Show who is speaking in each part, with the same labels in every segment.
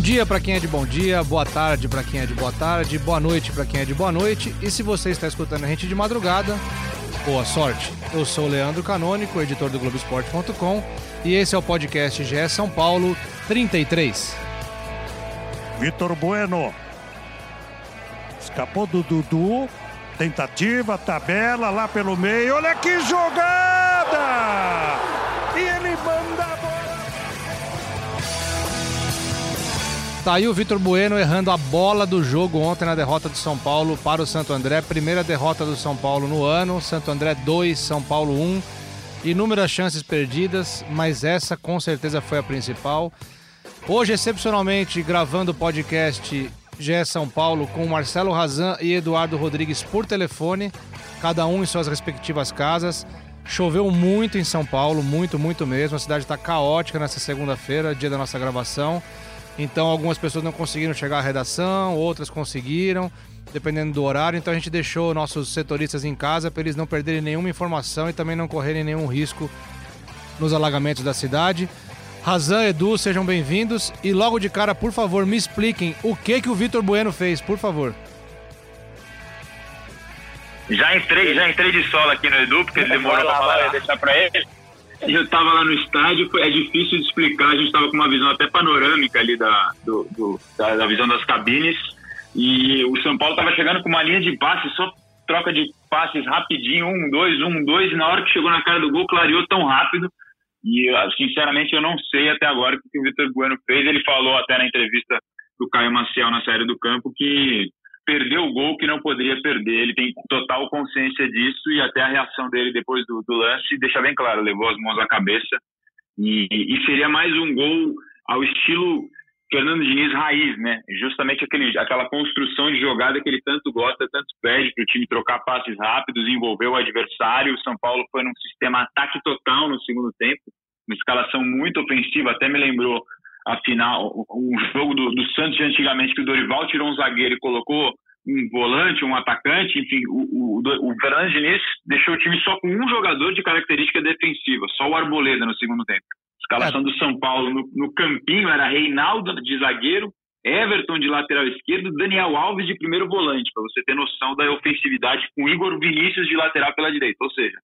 Speaker 1: Bom dia para quem é de bom dia, boa tarde para quem é de boa tarde, boa noite para quem é de boa noite. E se você está escutando a gente de madrugada, boa sorte. Eu sou o Leandro Canônico, editor do Globoesporte.com, e esse é o podcast GE São Paulo 33.
Speaker 2: Vitor Bueno. Escapou do Dudu. Tentativa, tabela lá pelo meio. Olha que jogada!
Speaker 1: Tá aí o Vitor Bueno errando a bola do jogo ontem na derrota do São Paulo para o Santo André. Primeira derrota do São Paulo no ano. Santo André 2, São Paulo 1. Inúmeras chances perdidas, mas essa com certeza foi a principal. Hoje, excepcionalmente, gravando o podcast GE São Paulo com Marcelo Razan e Eduardo Rodrigues por telefone, cada um em suas respectivas casas. Choveu muito em São Paulo, muito, muito mesmo. A cidade está caótica nessa segunda-feira, dia da nossa gravação. Então, algumas pessoas não conseguiram chegar à redação, outras conseguiram, dependendo do horário. Então, a gente deixou nossos setoristas em casa para eles não perderem nenhuma informação e também não correrem nenhum risco nos alagamentos da cidade. Razan, Edu, sejam bem-vindos. E logo de cara, por favor, me expliquem o que, que o Vitor Bueno fez, por favor.
Speaker 3: Já entrei, já entrei de solo aqui no Edu, porque ele demorou pra falar, ia deixar pra ele. Eu tava lá no estádio, é difícil de explicar, a gente tava com uma visão até panorâmica ali da, do, do- da, da visão das cabines. E o São Paulo tava chegando com uma linha de passes, só troca de passes rapidinho, um, dois, um, dois, e na hora que chegou na cara do gol, clareou tão rápido. E, ah, sinceramente, eu não sei até agora o que o Vitor Bueno fez. Ele falou até na entrevista do Caio Maciel na série do campo que perdeu o gol que não poderia perder. Ele tem total consciência disso e até a reação dele depois do, do lance deixa bem claro, levou as mãos à cabeça. E, e seria mais um gol ao estilo Fernando Diniz raiz, né? Justamente aquele, aquela construção de jogada que ele tanto gosta, tanto pede para o time trocar passes rápidos, envolver o adversário. O São Paulo foi num sistema ataque total no segundo tempo, uma escalação muito ofensiva, até me lembrou a final, um jogo do, do Santos antigamente que o Dorival tirou um zagueiro e colocou um volante, um atacante, enfim, o, o, o Fernando Diniz deixou o time só com um jogador de característica defensiva, só o Arboleda no segundo tempo. Escalação do São Paulo no, no campinho era Reinaldo de zagueiro, Everton de lateral esquerdo, Daniel Alves de primeiro volante, para você ter noção da ofensividade com Igor Vinícius de lateral pela direita. Ou seja,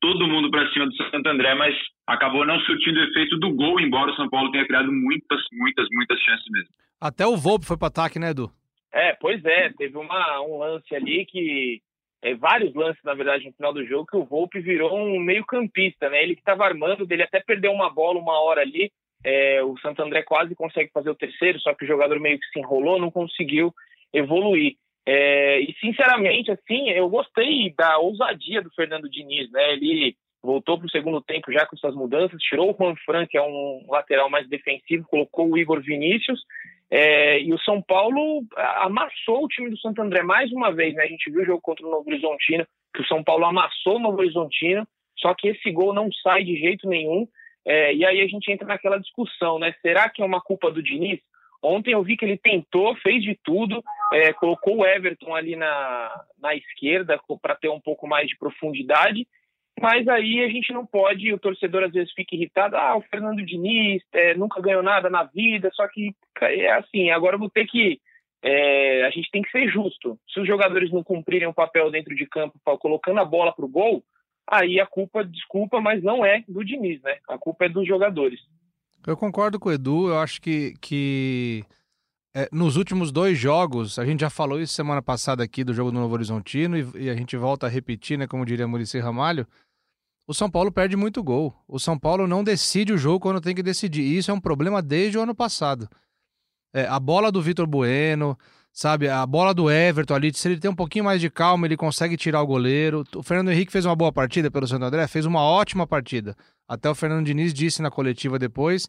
Speaker 3: todo mundo para cima do Santo André, mas acabou não surtindo o efeito do gol, embora o São Paulo tenha criado muitas, muitas, muitas chances mesmo.
Speaker 1: Até o Volpe foi para ataque, né, Edu?
Speaker 4: É, pois é, teve uma, um lance ali que. É, vários lances, na verdade, no final do jogo, que o Volpe virou um meio-campista, né? Ele que estava armando, dele até perdeu uma bola uma hora ali. É, o Santo André quase consegue fazer o terceiro, só que o jogador meio que se enrolou, não conseguiu evoluir. É, e sinceramente, assim, eu gostei da ousadia do Fernando Diniz, né? Ele voltou para o segundo tempo já com essas mudanças, tirou o Juan Fran, que é um lateral mais defensivo, colocou o Igor Vinícius. É, e o São Paulo amassou o time do Santo André mais uma vez, né? A gente viu o jogo contra o Novo Horizontino, que o São Paulo amassou o Novo Horizontino, só que esse gol não sai de jeito nenhum. É, e aí a gente entra naquela discussão, né? Será que é uma culpa do Diniz? Ontem eu vi que ele tentou, fez de tudo, é, colocou o Everton ali na, na esquerda para ter um pouco mais de profundidade, mas aí a gente não pode, o torcedor às vezes fica irritado, ah, o Fernando Diniz é, nunca ganhou nada na vida, só que é assim, agora eu vou ter que, é, a gente tem que ser justo. Se os jogadores não cumprirem o papel dentro de campo, colocando a bola pro gol, aí a culpa, desculpa, mas não é do Diniz, né? A culpa é dos jogadores.
Speaker 1: Eu concordo com o Edu, eu acho que, que é, nos últimos dois jogos, a gente já falou isso semana passada aqui do jogo do Novo Horizontino e, e a gente volta a repetir, né, como diria Muricy Ramalho, o São Paulo perde muito gol. O São Paulo não decide o jogo quando tem que decidir. E isso é um problema desde o ano passado. É, a bola do Vitor Bueno, sabe? A bola do Everton ali, se ele tem um pouquinho mais de calma, ele consegue tirar o goleiro. O Fernando Henrique fez uma boa partida pelo Santo André, fez uma ótima partida. Até o Fernando Diniz disse na coletiva depois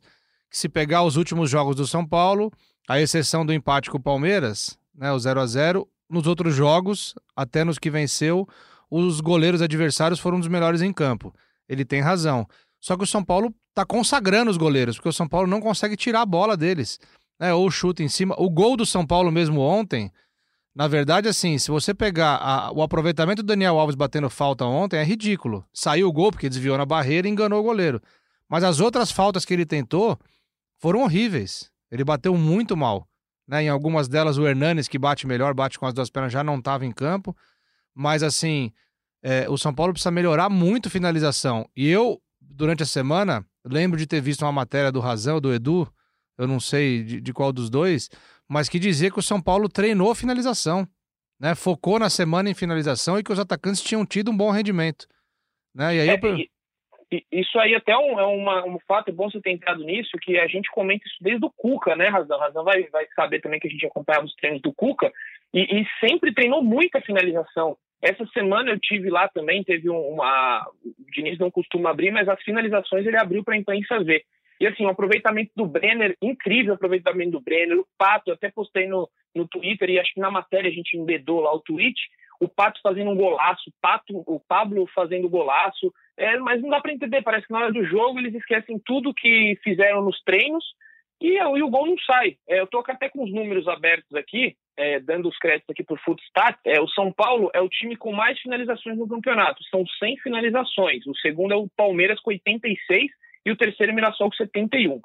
Speaker 1: que se pegar os últimos jogos do São Paulo, a exceção do empate com o Palmeiras, né, o 0 a 0 nos outros jogos, até nos que venceu, os goleiros adversários foram dos melhores em campo. Ele tem razão. Só que o São Paulo tá consagrando os goleiros, porque o São Paulo não consegue tirar a bola deles. Né? Ou chuta em cima. O gol do São Paulo mesmo ontem, na verdade, assim, se você pegar a, o aproveitamento do Daniel Alves batendo falta ontem, é ridículo. Saiu o gol porque desviou na barreira e enganou o goleiro. Mas as outras faltas que ele tentou foram horríveis. Ele bateu muito mal. Né? Em algumas delas, o Hernanes, que bate melhor, bate com as duas pernas, já não estava em campo. Mas, assim, é, o São Paulo precisa melhorar muito finalização. E eu, durante a semana, lembro de ter visto uma matéria do Razão, do Edu, eu não sei de, de qual dos dois, mas que dizia que o São Paulo treinou finalização. Né? Focou na semana em finalização e que os atacantes tinham tido um bom rendimento. Né? E aí
Speaker 4: É,
Speaker 1: eu...
Speaker 4: e- Isso aí até um, é uma, um fato, é bom você ter entrado nisso, que a gente comenta isso desde o Cuca, né, Razão? Razão vai, vai saber também que a gente acompanhava os treinos do Cuca e, e sempre treinou muita finalização. Essa semana eu tive lá também, teve um- uma. O Diniz não costuma abrir, mas as finalizações ele abriu para a imprensa ver. E assim, o aproveitamento do Brenner, incrível aproveitamento do Brenner. O Pato, eu até postei no, no Twitter e acho que na matéria a gente embedou lá o tweet. O Pato fazendo um golaço, o Pato, o Pablo fazendo golaço. É, mas não dá para entender, parece que na hora do jogo eles esquecem tudo que fizeram nos treinos e, e o gol não sai. É, eu tô até com os números abertos aqui, é, dando os créditos aqui por Footstat. É, o São Paulo é o time com mais finalizações no campeonato, são 100 finalizações. O segundo é o Palmeiras com 86 e o terceiro Mirassol com 71.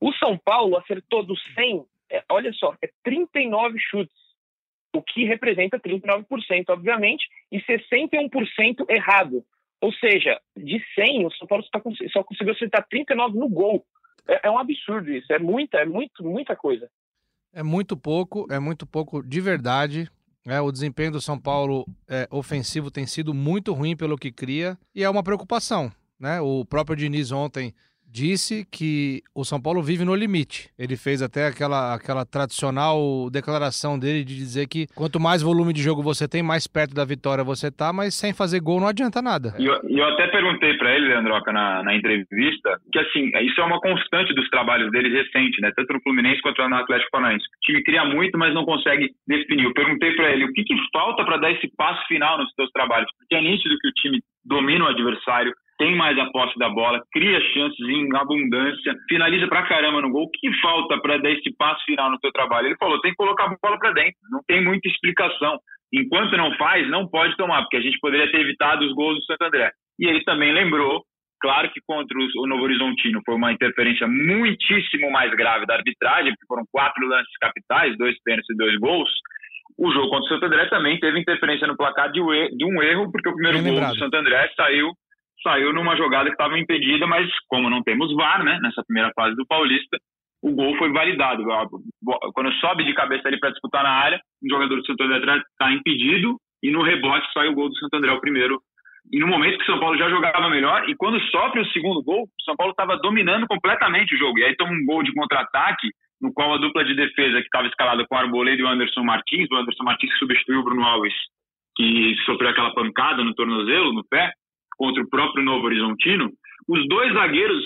Speaker 4: O São Paulo acertou dos 100, é, olha só, é 39 chutes, o que representa 39%, obviamente, e 61% errado. Ou seja, de 100, o São Paulo só conseguiu acertar 39 no gol. É, é um absurdo isso, é muita, é muito, muita coisa.
Speaker 1: É muito pouco, é muito pouco de verdade. É, o desempenho do São Paulo é, ofensivo tem sido muito ruim pelo que cria e é uma preocupação. Né? O próprio Diniz ontem disse que o São Paulo vive no limite. Ele fez até aquela, aquela tradicional declaração dele de dizer que quanto mais volume de jogo você tem, mais perto da vitória você tá, mas sem fazer gol não adianta nada.
Speaker 3: E eu, eu até perguntei para ele, Leandroca, na, na entrevista, que assim, isso é uma constante dos trabalhos dele recente, né? Tanto no Fluminense quanto no Atlético Paranaense. O time cria muito, mas não consegue definir. Eu perguntei para ele o que, que falta para dar esse passo final nos seus trabalhos, porque é nítido que o time domina o adversário, tem mais a posse da bola, cria chances em abundância, finaliza pra caramba no gol. O que falta para dar esse passo final no seu trabalho? Ele falou: tem que colocar a bola para dentro. Não tem muita explicação. Enquanto não faz, não pode tomar, porque a gente poderia ter evitado os gols do Santo André. E ele também lembrou, claro que contra o Novo Horizontino foi uma interferência muitíssimo mais grave da arbitragem, porque foram quatro lances capitais, dois pênaltis e dois gols. O jogo contra o Santo André também teve interferência no placar de, de um erro, porque o primeiro
Speaker 1: Bem
Speaker 3: gol
Speaker 1: lembrado.
Speaker 3: do Santo André saiu saiu numa jogada que estava impedida, mas como não temos VAR, né, nessa primeira fase do Paulista, o gol foi validado. Quando sobe de cabeça ali para disputar na área, o jogador do Santo André está impedido e no rebote sai o gol do Santo André, o primeiro. E no momento que o São Paulo já jogava melhor, e quando sofre o segundo gol, o São Paulo estava dominando completamente o jogo. E aí toma um gol de contra-ataque, no qual a dupla de defesa que estava escalada com o Arboleda e o Anderson Martins, o Anderson Martins que substituiu o Bruno Alves, que sofreu aquela pancada no tornozelo, no pé, contra o próprio Novo Horizontino, os dois zagueiros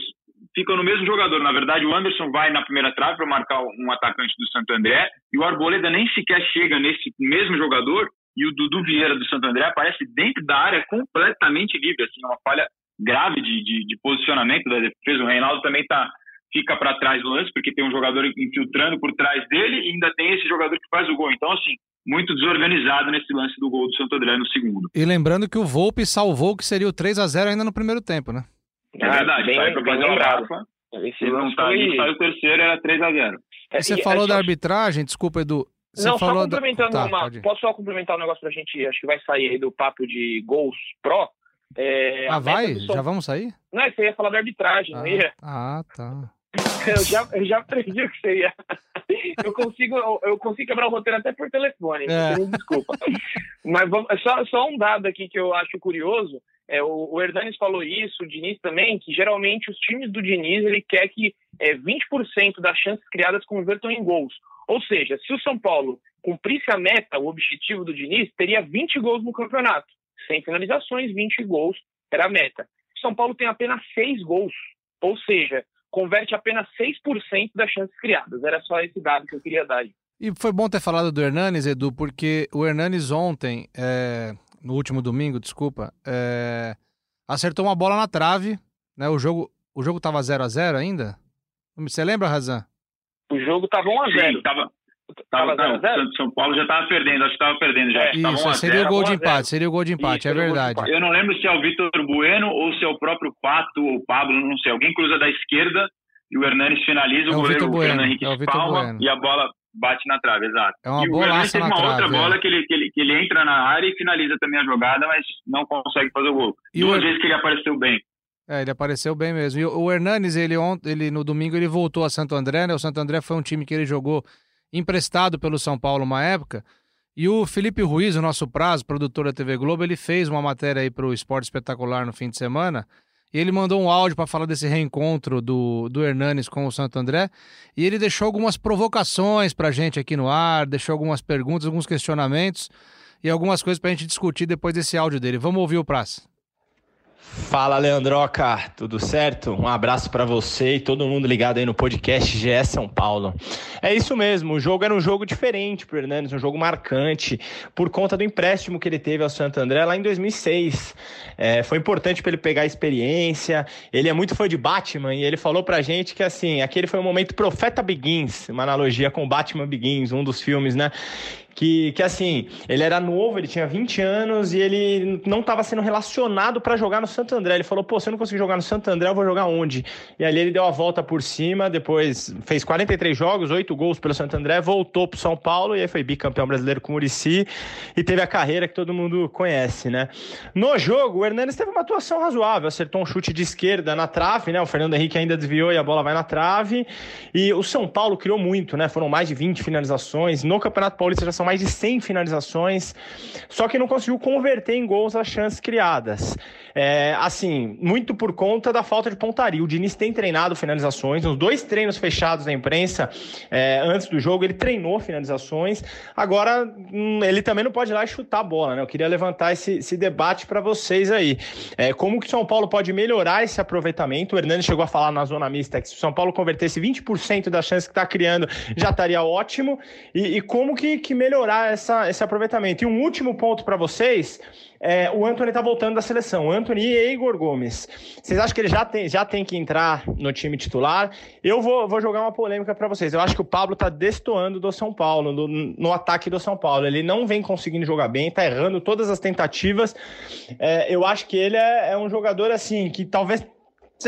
Speaker 3: ficam no mesmo jogador. Na verdade, o Anderson vai na primeira trave para marcar um atacante do Santo André e o Arboleda nem sequer chega nesse mesmo jogador e o Dudu Vieira do Santo André aparece dentro da área completamente livre, assim, uma falha grave de, de, de posicionamento da defesa. O Reinaldo também tá, fica para trás do lance porque tem um jogador infiltrando por trás dele e ainda tem esse jogador que faz o gol. Então, assim, muito desorganizado nesse lance do gol do Santo André no segundo.
Speaker 1: E lembrando que o Volpe salvou que seria o 3 a 0 ainda no primeiro tempo, né?
Speaker 3: É verdade,
Speaker 4: bem,
Speaker 3: saiu para fazer uma
Speaker 4: lembrado.
Speaker 3: garrafa.
Speaker 4: Esse
Speaker 3: Se não tá
Speaker 4: foi-
Speaker 3: saiu o terceiro, era 3 a 0
Speaker 4: É,
Speaker 1: E você
Speaker 4: e,
Speaker 1: falou da arbitragem, desculpa, Edu. Você
Speaker 4: não,
Speaker 1: falou
Speaker 4: só complementando
Speaker 1: da... Tá,
Speaker 4: uma.
Speaker 1: pode.
Speaker 4: Posso só complementar um negócio pra gente? Acho que vai sair aí do papo de gols pró. É, a
Speaker 1: Ah, vai?
Speaker 4: São-
Speaker 1: Já vamos sair?
Speaker 4: Não, você ia falar da arbitragem, não ia?
Speaker 1: Ah, tá.
Speaker 4: Eu já, eu já previ o que você ia. Eu consigo, eu, consigo quebrar o roteiro até por telefone,
Speaker 1: É.
Speaker 4: me desculpa. Mas vamos, é só, só um dado aqui que eu acho curioso. É, o, o Hernanes falou isso, o Diniz também, que geralmente os times do Diniz ele quer que é, 20% das chances criadas convertam em gols. Ou seja, se o São Paulo cumprisse a meta, o objetivo do Diniz, teria 20 gols no campeonato. Sem finalizações, 20 gols era a meta. O São Paulo tem apenas 6 gols. Ou seja, converte apenas 6% das chances criadas. Era só esse dado que eu queria dar. aí.
Speaker 1: E foi bom ter falado do Hernanes, Edu, porque o Hernanes ontem, é, no último domingo, desculpa, é, acertou uma bola na trave, né? O jogo, o jogo tava 0 a 0 ainda? Você lembra, Razan?
Speaker 4: O jogo estava 1 a 0
Speaker 3: Sim, tava,
Speaker 4: Tava
Speaker 3: tava, não,
Speaker 4: 0 a 0
Speaker 3: Santo São Paulo já tava perdendo, acho que tava perdendo já.
Speaker 4: É,
Speaker 3: tava
Speaker 1: Isso,
Speaker 3: 1 a
Speaker 1: seria o
Speaker 3: 0.
Speaker 1: gol de
Speaker 4: 1 a 0.
Speaker 1: empate, seria o gol de empate,
Speaker 4: Isso,
Speaker 1: é
Speaker 4: seria o gol de
Speaker 1: verdade.
Speaker 3: Eu não lembro se é o Vitor Bueno ou se é o próprio Pato ou o Pablo, não sei. Alguém cruza da esquerda e o Hernanes finaliza, é o, goleiro o Fernando Henrique é espalma e a bola bate na trave, exato.
Speaker 1: É uma
Speaker 3: e
Speaker 1: o Hernanes
Speaker 3: teve uma
Speaker 1: trave,
Speaker 3: outra bola que ele, que, ele, que ele entra na área e finaliza também a jogada, mas não consegue fazer o gol. E Duas o... vezes que ele apareceu bem.
Speaker 1: É, ele apareceu bem mesmo. E o Hernanes, ele, ele no domingo, ele voltou a Santo André, né? O Santo André foi um time que ele jogou emprestado pelo São Paulo uma época. E o Felipe Ruiz, o nosso prazo, produtor da TV Globo, ele fez uma matéria aí para o Esporte Espetacular no fim de semana. E ele mandou um áudio para falar desse reencontro do, do Hernanes com o Santo André. E ele deixou algumas provocações para gente aqui no ar, deixou algumas perguntas, alguns questionamentos e algumas coisas para a gente discutir depois desse áudio dele. Vamos ouvir o Praça.
Speaker 5: Fala, Leandroca, tudo certo? Um abraço para você e todo mundo ligado aí no podcast GE São Paulo. É isso mesmo, o jogo era um jogo diferente pro Hernandes, um jogo marcante, por conta do empréstimo que ele teve ao Santo André lá em 2006. É, foi importante para ele pegar a experiência, ele é muito fã de Batman e ele falou pra gente que, assim, aquele foi o momento Profeta Begins, uma analogia com Batman Begins, um dos filmes, né? Que, que assim, ele era novo, ele tinha 20 anos e ele não estava sendo relacionado para jogar no Santo André. Ele falou: pô, se eu não conseguir jogar no Santo André, eu vou jogar onde? E ali ele deu a volta por cima, depois fez 43 jogos, 8 gols pelo Santo André, voltou para São Paulo e aí foi bicampeão brasileiro com o Murici e teve a carreira que todo mundo conhece, né? No jogo, o Hernandes teve uma atuação razoável, acertou um chute de esquerda na trave, né? O Fernando Henrique ainda desviou e a bola vai na trave. E o São Paulo criou muito, né? Foram mais de 20 finalizações. No Campeonato Paulista já são mais de 100 finalizações, só que não conseguiu converter em gols as chances criadas. É, assim, muito por conta da falta de pontaria. O Diniz tem treinado finalizações, nos dois treinos fechados da imprensa é, antes do jogo, ele treinou finalizações. Agora, hum, ele também não pode ir lá e chutar a bola, né? Eu queria levantar esse, esse debate para vocês aí. É, como que o São Paulo pode melhorar esse aproveitamento? O Hernani chegou a falar na zona mista que se o São Paulo convertesse 20% das chances que está criando, já estaria ótimo. E, e como que, que melhorar essa, esse aproveitamento? E um último ponto para vocês é, o Anthony está voltando da seleção. Anthony e Igor Gomes. Vocês acham que ele já tem, já tem que entrar no time titular? Eu vou, vou jogar uma polêmica para vocês. Eu acho que o Pablo está destoando do São Paulo, no, no, ataque do São Paulo. Ele não vem conseguindo jogar bem, está errando todas as tentativas. É, eu acho que ele é, é um jogador assim que talvez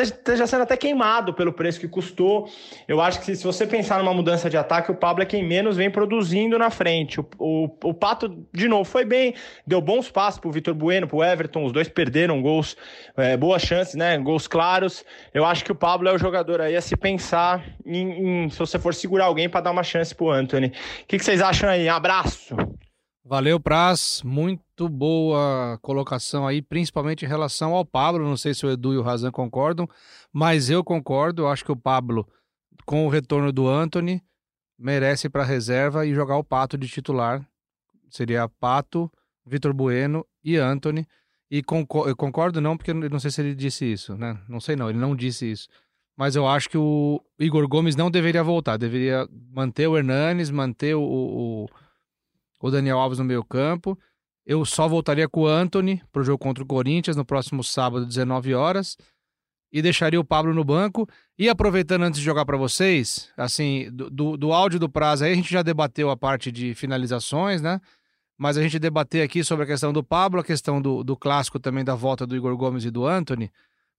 Speaker 5: esteja sendo até queimado pelo preço que custou. Eu acho que se você pensar numa mudança de ataque, o Pablo é quem menos vem produzindo na frente. O, o, o Pato, de novo, foi bem, deu bons passos pro Vitor Bueno, pro Everton, os dois perderam gols, é, boas chances, né? Gols claros. Eu acho que o Pablo é o jogador aí a se pensar em, em se você for segurar alguém para dar uma chance pro Anthony. O que, que vocês acham aí? abraço!
Speaker 1: Valeu, Praz. Muito boa colocação aí, principalmente em relação ao Pablo. Não sei se o Edu e o Razan concordam, mas eu concordo. Eu acho que o Pablo, com o retorno do Anthony, merece para reserva e jogar o Pato de titular. Seria Pato, Vitor Bueno e Anthony. E concordo, concordo não, porque eu não sei se ele disse isso, né? Não sei não, ele não disse isso. Mas eu acho que o Igor Gomes não deveria voltar. Deveria manter o Hernanes, manter o, o o Daniel Alves no meio campo. Eu só voltaria com o Anthony para o jogo contra o Corinthians no próximo sábado, 19 horas. E deixaria o Pablo no banco. E aproveitando antes de jogar para vocês, assim, do, do, áudio do prazo aí, a gente já debateu a parte de finalizações, né? Mas a gente debateu aqui sobre a questão do Pablo, a questão do, do clássico também da volta do Igor Gomes e do Anthony.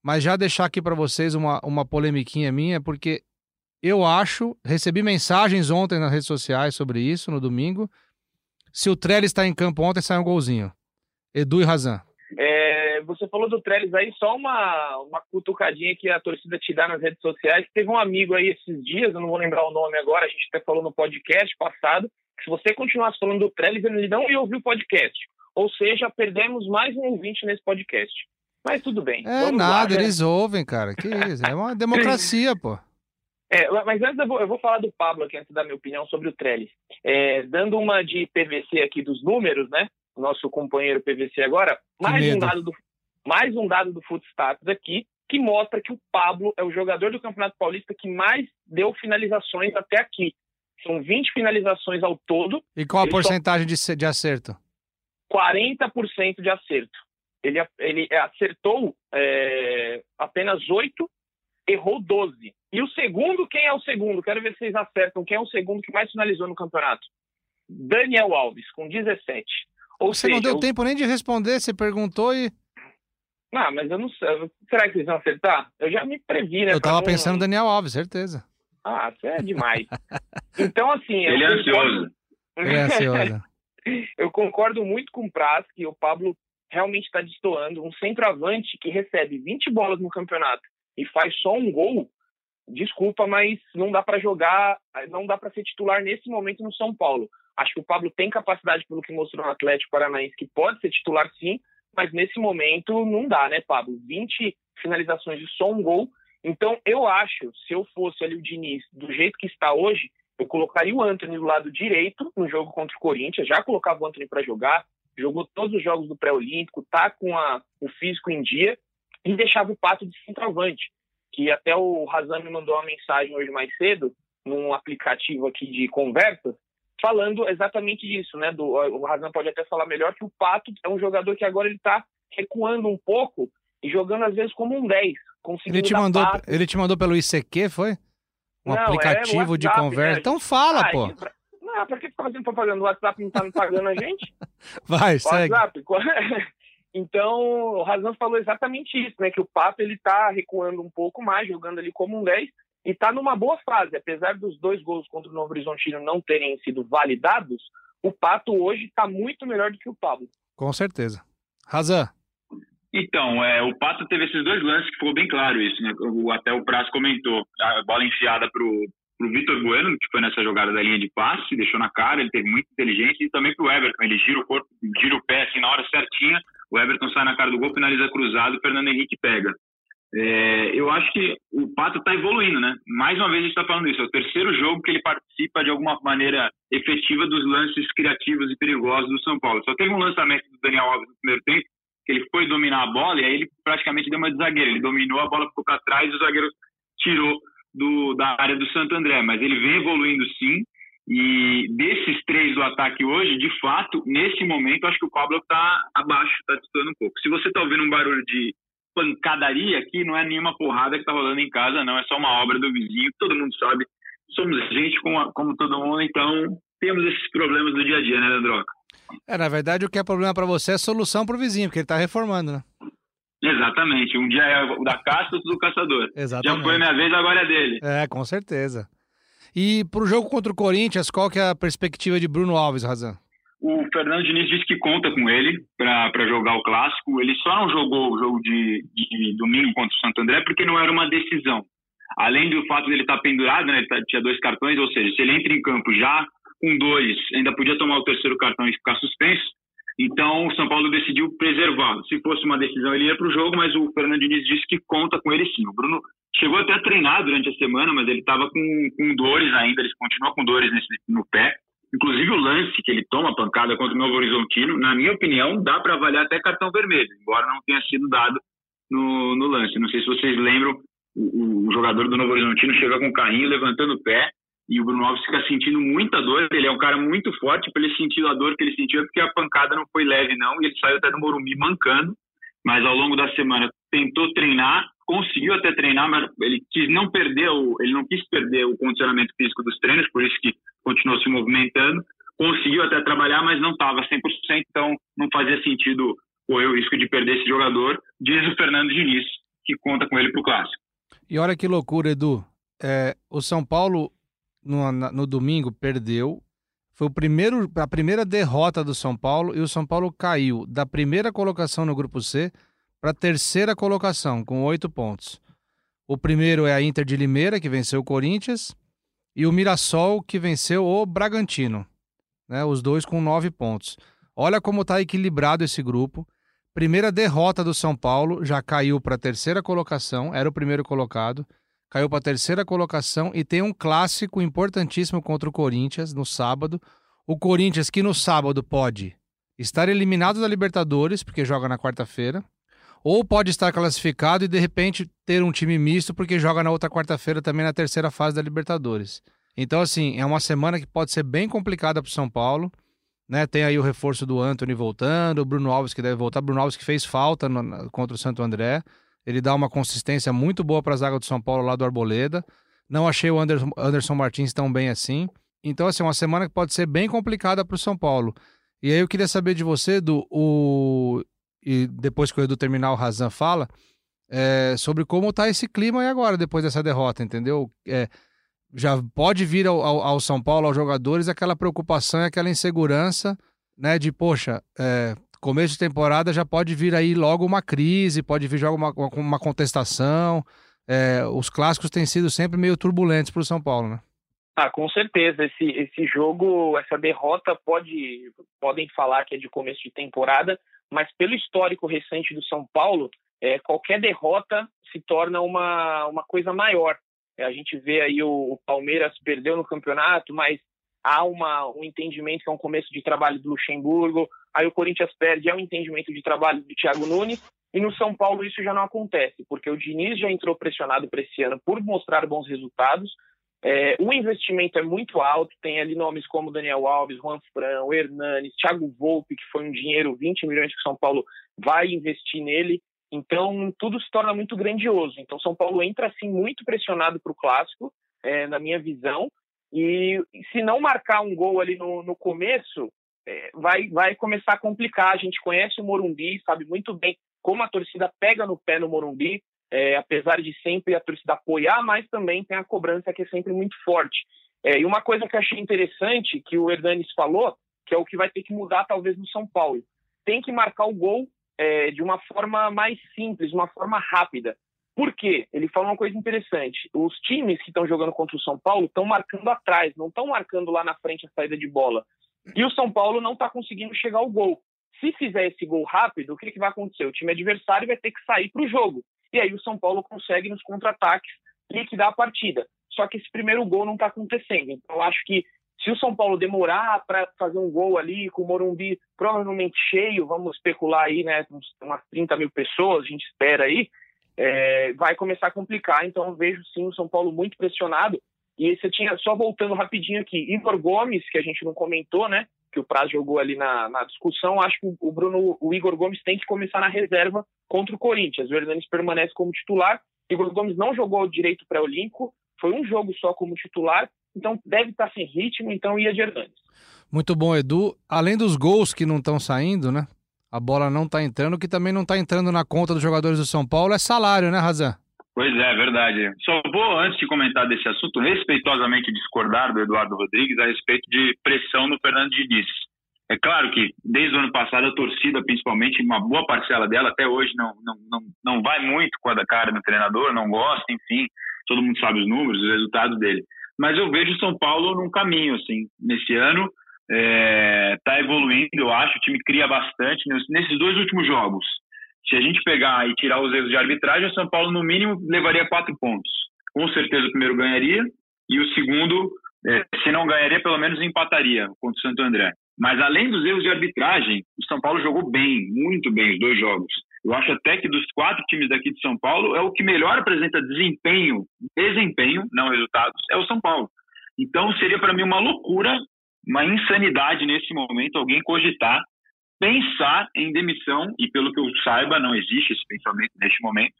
Speaker 1: Mas já deixar aqui para vocês uma, uma polemiquinha minha, porque eu acho, recebi mensagens ontem nas redes sociais sobre isso, no domingo, se o Trellis está em campo ontem, sai um golzinho. Edu e Razan.
Speaker 4: É, você falou do Trellis aí, só uma, uma cutucadinha que a torcida te dá nas redes sociais. Teve um amigo aí esses dias, eu não vou lembrar o nome agora, a gente até falou no podcast passado, que se você continuasse falando do Trellis, ele não ia ouvir o podcast. Ou seja, perdemos mais um ouvinte nesse podcast. Mas tudo bem.
Speaker 1: É nada, lá, eles ouvem, cara. Que isso? É uma democracia, pô.
Speaker 4: É, mas antes eu vou, eu vou, falar do Pablo aqui, antes da minha opinião sobre o Trellis. É, dando uma de PVC aqui dos números, né? Nosso companheiro PVC agora, mais um, dado do, mais um dado do Footstatus aqui, que mostra que o Pablo é o jogador do Campeonato Paulista que mais deu finalizações até aqui. São 20 finalizações ao todo.
Speaker 1: E qual a porcentagem de, de acerto?
Speaker 4: 40% de acerto. Ele, ele acertou é, apenas 8 errou 12. E o segundo, quem é o segundo? Quero ver se vocês acertam. Quem é o segundo que mais finalizou no campeonato? Daniel Alves, com 17.
Speaker 1: Ou você seja, não deu tempo nem de responder, você perguntou e.
Speaker 4: Ah, mas eu não sei. Será que eles vão acertar? Eu já me previ, né?
Speaker 1: Eu tava
Speaker 4: não...
Speaker 1: pensando no Daniel Alves, certeza.
Speaker 4: Ah, você é demais. então, assim.
Speaker 3: Ele é ansioso.
Speaker 1: Ele é ansioso.
Speaker 4: eu concordo muito com o Praz que o Pablo realmente está destoando. Um centroavante que recebe 20 bolas no campeonato e faz só um gol, desculpa, mas não dá para jogar, não dá para ser titular nesse momento no São Paulo. Acho que o Pablo tem capacidade, pelo que mostrou no Atlético Paranaense, que pode ser titular sim, mas nesse momento não dá, né, Pablo? 20 finalizações de só um gol. Então, eu acho, se eu fosse ali o Diniz, do jeito que está hoje, eu colocaria o Anthony do lado direito no jogo contra o Corinthians, já colocava o Anthony para jogar, jogou todos os jogos do pré-olímpico, tá com a, o físico em dia, e deixava o Pato de centroavante, que até o Razan me mandou uma mensagem hoje mais cedo, num aplicativo aqui de conversas, falando exatamente disso, né? Do, o Razan pode até falar melhor que o Pato é um jogador que agora ele está recuando um pouco e jogando às vezes como um 10.
Speaker 1: Ele te, mandou, ele te mandou pelo ICQ, foi? Um não, é aplicativo é WhatsApp, de conversa. Né? Então fala, ah, pô.
Speaker 4: Pra... Não, pra que ficar fazendo propaganda? O WhatsApp não tá me pagando a gente?
Speaker 1: Vai, o segue.
Speaker 4: Então, o Razan falou exatamente isso, né? Que o Pato ele tá recuando um pouco mais, jogando ali como um 10 e está numa boa fase. Apesar dos dois gols contra o Novo Horizontino não terem sido validados, o Pato hoje está muito melhor do que o Pablo.
Speaker 1: Com certeza. Razan.
Speaker 3: Então, é, o Pato teve esses dois lances que ficou bem claro isso, né? O, até o Prazo comentou. A bola enfiada para o Vitor Bueno, que foi nessa jogada da linha de passe, deixou na cara, ele teve muita inteligência, e também para o Everton. Ele gira o corpo, gira o pé assim na hora certinha, o Everton sai na cara do gol, finaliza cruzado, o Fernando Henrique pega. É, eu acho que o Pato está evoluindo, né? Mais uma vez a gente está falando isso. É o terceiro jogo que ele participa de alguma maneira efetiva dos lances criativos e perigosos do São Paulo. Só teve um lançamento do Daniel Alves no primeiro tempo, que ele foi dominar a bola e aí ele praticamente deu uma de zagueiro. Ele dominou, a bola ficou para trás e o zagueiro tirou do, da área do Santo André. Mas ele vem evoluindo sim. E desses três do ataque hoje, de fato, nesse momento, acho que o Pablo está abaixo, está distando um pouco. Se você está ouvindo um barulho de pancadaria aqui não é nenhuma porrada que tá rolando em casa, não. É só uma obra do vizinho, todo mundo sabe. Somos gente como, como todo mundo, então temos esses problemas do dia a dia, né, Leandroca?
Speaker 1: É, na verdade, o que é problema para você é solução pro vizinho, porque ele tá reformando, né?
Speaker 3: Exatamente. Um dia é o da caça, outro do caçador.
Speaker 1: Exatamente.
Speaker 3: Já foi minha vez, agora é dele.
Speaker 1: É, com certeza. E pro jogo contra o Corinthians, qual que é a perspectiva de Bruno Alves, Razan?
Speaker 3: O Fernando Diniz disse que conta com ele para jogar o clássico. Ele só não jogou o jogo de, de, domingo contra o Santo André porque não era uma decisão. Além do fato dele estar tá pendurado, né, ele tá, tinha dois cartões, ou seja, se ele entra em campo já com dois, ainda podia tomar o terceiro cartão e ficar suspenso. Então, o São Paulo decidiu preservá-lo. Se fosse uma decisão, ele ia para o jogo, mas o Fernando Diniz disse que conta com ele sim. O Bruno chegou até a treinar durante a semana, mas ele estava com, com dores ainda, ele continua com dores nesse, no pé. Inclusive o lance que ele toma pancada contra o Novo Horizontino, na minha opinião, dá para avaliar até cartão vermelho, embora não tenha sido dado no, no lance. Não sei se vocês lembram, o, o, jogador do Novo Horizontino chega com o carrinho levantando o pé e o Bruno Alves fica sentindo muita dor. Ele é um cara muito forte, para ele sentir a dor que ele sentiu é porque a pancada não foi leve não e ele saiu até do Morumbi mancando, mas ao longo da semana tentou treinar, conseguiu até treinar, mas ele quis não perder o, ele não quis perder o condicionamento físico dos treinos, por isso que continuou se movimentando, conseguiu até trabalhar, mas não estava 100%, então não fazia sentido correr o risco de perder esse jogador, diz o Fernando Diniz, que conta com ele para o Clássico.
Speaker 1: E olha que loucura, Edu. É, o São Paulo, no, no domingo, perdeu. Foi o primeiro, a primeira derrota do São Paulo e o São Paulo caiu da primeira colocação no Grupo C para a terceira colocação, com oito pontos. O primeiro é a Inter de Limeira, que venceu o Corinthians e o Mirassol, que venceu o Bragantino. Né, os dois com nove pontos. Olha como está equilibrado esse grupo. Primeira derrota do São Paulo, já caiu para a terceira colocação, era o primeiro colocado, caiu para a terceira colocação e tem um clássico importantíssimo contra o Corinthians no sábado. O Corinthians, que no sábado pode estar eliminado da Libertadores, porque joga na quarta-feira, ou pode estar classificado e de repente ter um time misto porque joga na outra quarta-feira também na terceira fase da Libertadores. Então, assim, é uma semana que pode ser bem complicada para o São Paulo. Né? Tem aí o reforço do Anthony voltando, o Bruno Alves que deve voltar. Bruno Alves que fez falta no, contra o Santo André. Ele dá uma consistência muito boa para a zaga do São Paulo lá do Arboleda. Não achei o Anderson, Anderson Martins tão bem assim. Então, assim, uma semana que pode ser bem complicada para o São Paulo. E aí eu queria saber de você, do o e depois que o Edu terminar, o Razan fala, é, sobre como tá esse clima aí agora, depois dessa derrota, entendeu? É, já pode vir ao, ao, ao, São Paulo, aos jogadores, aquela preocupação aquela insegurança, né? De, poxa, é, começo de temporada já pode vir aí logo uma crise, pode vir logo uma, uma contestação. É, os clássicos têm sido sempre meio turbulentos para o São Paulo, né?
Speaker 4: Ah, com certeza. Esse, esse jogo, essa derrota, pode, podem falar que é de começo de temporada, mas pelo histórico recente do São Paulo, é, qualquer derrota se torna uma, uma coisa maior. É, a gente vê aí o, o, Palmeiras perdeu no campeonato, mas há uma, um entendimento que é um começo de trabalho do Luxemburgo. Aí o Corinthians perde, é um entendimento de trabalho do Thiago Nunes. E no São Paulo isso já não acontece, porque o Diniz já entrou pressionado para esse ano por mostrar bons resultados. É, o investimento é muito alto, tem ali nomes como Daniel Alves, Juan Fran, Hernanes, Thiago Volpe, que foi um dinheiro, 20 milhões que o São Paulo vai investir nele. Então, tudo se torna muito grandioso. Então, São Paulo entra, assim, muito pressionado para o Clássico, é, na minha visão. E se não marcar um gol ali no, no começo, é, vai, vai começar a complicar. A gente conhece o Morumbi, sabe muito bem como a torcida pega no pé no Morumbi, é, apesar de sempre a torcida apoiar, mas também tem a cobrança que é sempre muito forte. É, e uma coisa que eu achei interessante, que o Hernanes falou, que é o que vai ter que mudar talvez no São Paulo. Tem que marcar o gol é, de uma forma mais simples, uma forma rápida. Por quê? Ele falou uma coisa interessante. Os times que estão jogando contra o São Paulo estão marcando atrás, não estão marcando lá na frente a saída de bola. E o São Paulo não está conseguindo chegar ao gol. Se fizer esse gol rápido, o que, que vai acontecer? O time adversário vai ter que sair para o jogo. E aí o São Paulo consegue nos contra-ataques liquidar a partida. Só que esse primeiro gol não está acontecendo. Então eu acho que se o São Paulo demorar para fazer um gol ali, com o Morumbi provavelmente cheio, vamos especular aí, né? Umas 30 mil pessoas, a gente espera aí, é, vai começar a complicar. Então eu vejo sim o São Paulo muito pressionado. E você tinha, só voltando rapidinho aqui, Igor Gomes, que a gente não comentou, né? Que o Praz jogou ali na, na discussão, acho que o Bruno, o Igor Gomes tem que começar na reserva contra o Corinthians. O Hernanes permanece como titular. Igor Gomes não jogou direito pré-olímpico, foi um jogo só como titular então deve estar sem ritmo, então ia de Hernandes.
Speaker 1: Muito bom, Edu. Além dos gols que não estão saindo, né? A bola não está entrando, que também não está entrando na conta dos jogadores do São Paulo é salário, né, Razan?
Speaker 3: Pois é, verdade. Só vou, antes de comentar desse assunto, respeitosamente discordar do Eduardo Rodrigues a respeito de pressão no Fernando Diniz. É claro que, desde o ano passado, a torcida, principalmente, uma boa parcela dela, até hoje não, não, não, não vai muito com a da cara do treinador, não gosta, enfim, todo mundo sabe os números, os resultados dele mas eu vejo São Paulo num caminho, assim, nesse ano, está é, evoluindo, eu acho, o time cria bastante. Nesses dois últimos jogos, se a gente pegar e tirar os erros de arbitragem, o São Paulo, no mínimo, levaria quatro pontos. Com certeza o primeiro ganharia, e o segundo, é, se não ganharia, pelo menos empataria contra o Santo André. Mas além dos erros de arbitragem, o São Paulo jogou bem, muito bem, os dois jogos. Eu acho até que dos quatro times daqui de São Paulo, é o que melhor apresenta desempenho, desempenho, não resultados, é o São Paulo. Então seria para mim uma loucura, uma insanidade nesse momento alguém cogitar pensar em demissão, e pelo que eu saiba, não existe esse pensamento neste momento,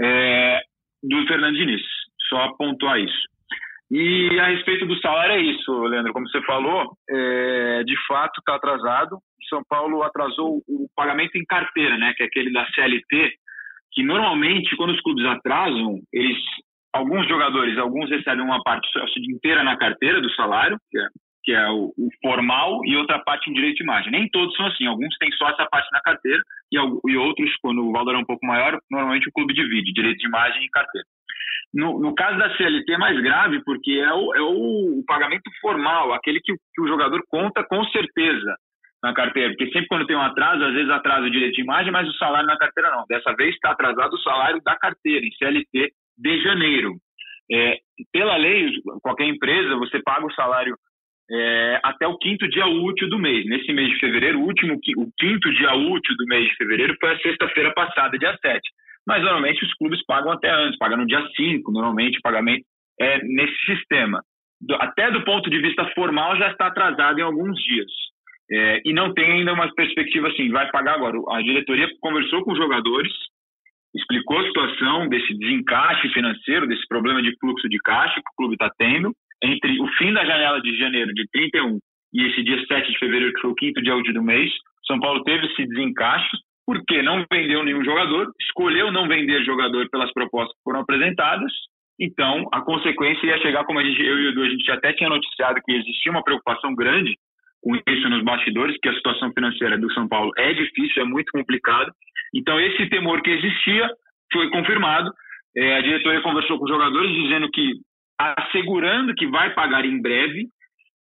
Speaker 3: é, do Fernando Diniz. Só pontuar isso. E a respeito do salário é isso, Leandro, como você falou, é, de fato está atrasado. São Paulo atrasou o pagamento em carteira, né, que é aquele da CLT, que normalmente quando os clubes atrasam, eles alguns jogadores, alguns recebem uma parte inteira na carteira do salário, que é, que é o, o, formal, e outra parte em direito de imagem. Nem todos são assim, alguns têm só essa parte na carteira, e, e outros, quando o valor é um pouco maior, normalmente o clube divide direito de imagem e carteira. No, no, caso da CLT é mais grave, porque é o, é o, o pagamento formal, aquele que, que, o jogador conta com certeza na carteira. Porque sempre quando tem um atraso, às vezes atrasa o direito de imagem, mas o salário na carteira não. Dessa vez está atrasado o salário da carteira, em CLT, de janeiro. É, pela lei, qualquer empresa, você paga o salário é, até o quinto dia útil do mês. Nesse mês de fevereiro, o último, o quinto dia útil do mês de fevereiro foi a sexta-feira passada, dia 7 mas normalmente os clubes pagam até antes, pagam no dia 5, normalmente o pagamento é nesse sistema. Do, até do ponto de vista formal já está atrasado em alguns dias. É, e não tem ainda uma perspectiva assim, vai pagar agora. A diretoria conversou com os jogadores, explicou a situação desse desencaixe financeiro, desse problema de fluxo de caixa que o clube está tendo, entre o fim da janela de janeiro, de 31, e esse dia 7 de fevereiro, que foi o quinto dia útil do mês. São Paulo teve esse desencaixe, porque não vendeu nenhum jogador, escolheu não vender jogador pelas propostas que foram apresentadas, então a consequência ia chegar, como a gente, eu e o Edu, a gente até tinha noticiado que existia uma preocupação grande com isso nos bastidores, que a situação financeira do São Paulo é difícil, é muito complicado. Então, esse temor que existia foi confirmado. É, a diretoria conversou com os jogadores dizendo que, assegurando que vai pagar em breve,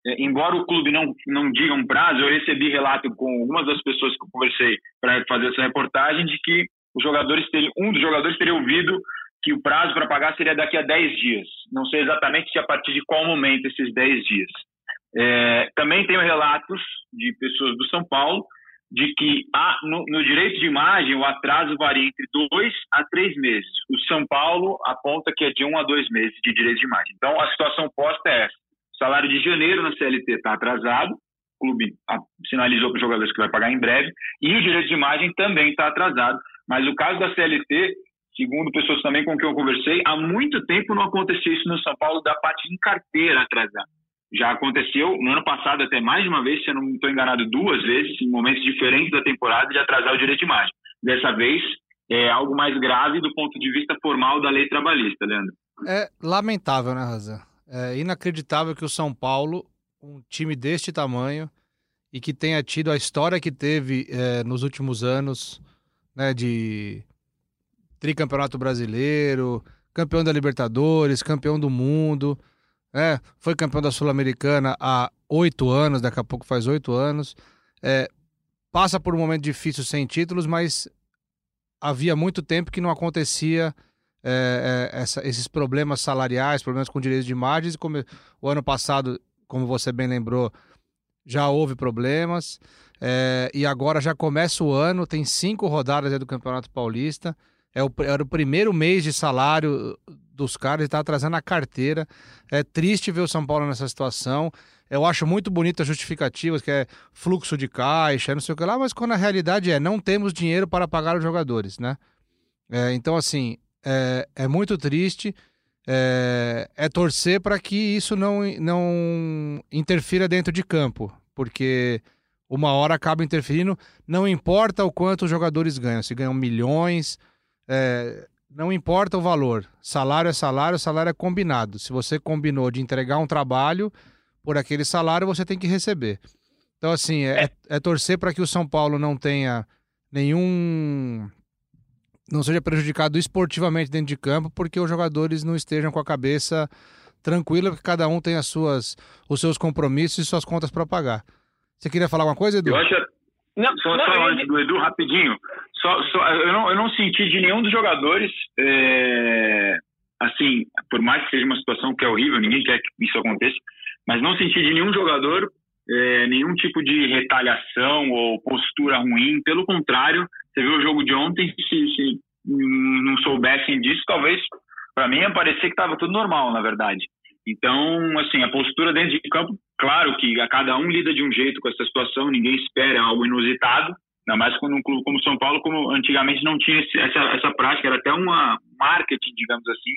Speaker 3: é, embora o clube não, não diga um prazo, eu recebi relato com algumas das pessoas que eu conversei para fazer essa reportagem de que os jogadores teriam, um dos jogadores teria ouvido que o prazo para pagar seria daqui a 10 dias. Não sei exatamente se a partir de qual momento esses 10 dias. É, também tenho relatos de pessoas do São Paulo de que há, no, no, direito de imagem o atraso varia entre dois a três meses. O São Paulo aponta que é de um a dois meses de direito de imagem. Então a situação posta é essa: o salário de janeiro na CLT está atrasado, o clube sinalizou para os jogadores que vai pagar em breve, e o direito de imagem também está atrasado. Mas o caso da CLT, segundo pessoas também com quem eu conversei, há muito tempo não acontecia isso no São Paulo da parte em carteira atrasada. Já aconteceu no ano passado até mais de uma vez, se eu não estou enganado, duas vezes, em momentos diferentes da temporada, de atrasar o direito de imagem. Dessa vez, é algo mais grave do ponto de vista formal da lei trabalhista, Leandro.
Speaker 1: É lamentável, né, Razan? É inacreditável que o São Paulo, um time deste tamanho, e que tenha tido a história que teve é, nos últimos anos, né, de tricampeonato brasileiro, campeão da Libertadores, campeão do mundo, é, foi campeão da Sul-Americana há oito anos, daqui a pouco faz oito anos. É, passa por um momento difícil sem títulos, mas havia muito tempo que não acontecia é, é, essa, esses problemas salariais, problemas com direitos de imagens. Como, o ano passado, como você bem lembrou, já houve problemas. É, e agora já começa o ano, tem cinco rodadas do Campeonato Paulista. É o, era o primeiro mês de salário dos caras está atrasando a carteira. É triste ver o São Paulo nessa situação. Eu acho muito bonita as justificativas, que é fluxo de caixa, não sei o que lá, mas quando a realidade é não temos dinheiro para pagar os jogadores, né? É, então, assim, é, é muito triste. É, é torcer para que isso não, não interfira dentro de campo, porque uma hora acaba interferindo, não importa o quanto os jogadores ganham, se ganham milhões, é, não importa o valor. Salário é salário, salário é combinado. Se você combinou de entregar um trabalho por aquele salário, você tem que receber. Então, assim, é, é, é torcer para que o São Paulo não tenha nenhum. não seja prejudicado esportivamente dentro de campo, porque os jogadores não estejam com a cabeça tranquila, porque cada um tem as suas, os seus compromissos e suas contas para pagar. Você queria falar alguma coisa, Edu?
Speaker 3: Eu acho. Não, só, não, só antes do Edu, rapidinho. Só, só, eu, não, eu não senti de nenhum dos jogadores, é, assim, por mais que seja uma situação que é horrível, ninguém quer que isso aconteça, mas não senti de nenhum jogador é, nenhum tipo de retaliação ou postura ruim. Pelo contrário, você viu o jogo de ontem, se, se não soubessem disso, talvez para mim ia parecer que estava tudo normal, na verdade. Então, assim, a postura dentro de campo, claro que a cada um lida de um jeito com essa situação, ninguém espera algo inusitado, Ainda mais quando um clube como São Paulo, como antigamente não tinha esse, essa, essa prática, era até uma marketing, digamos assim,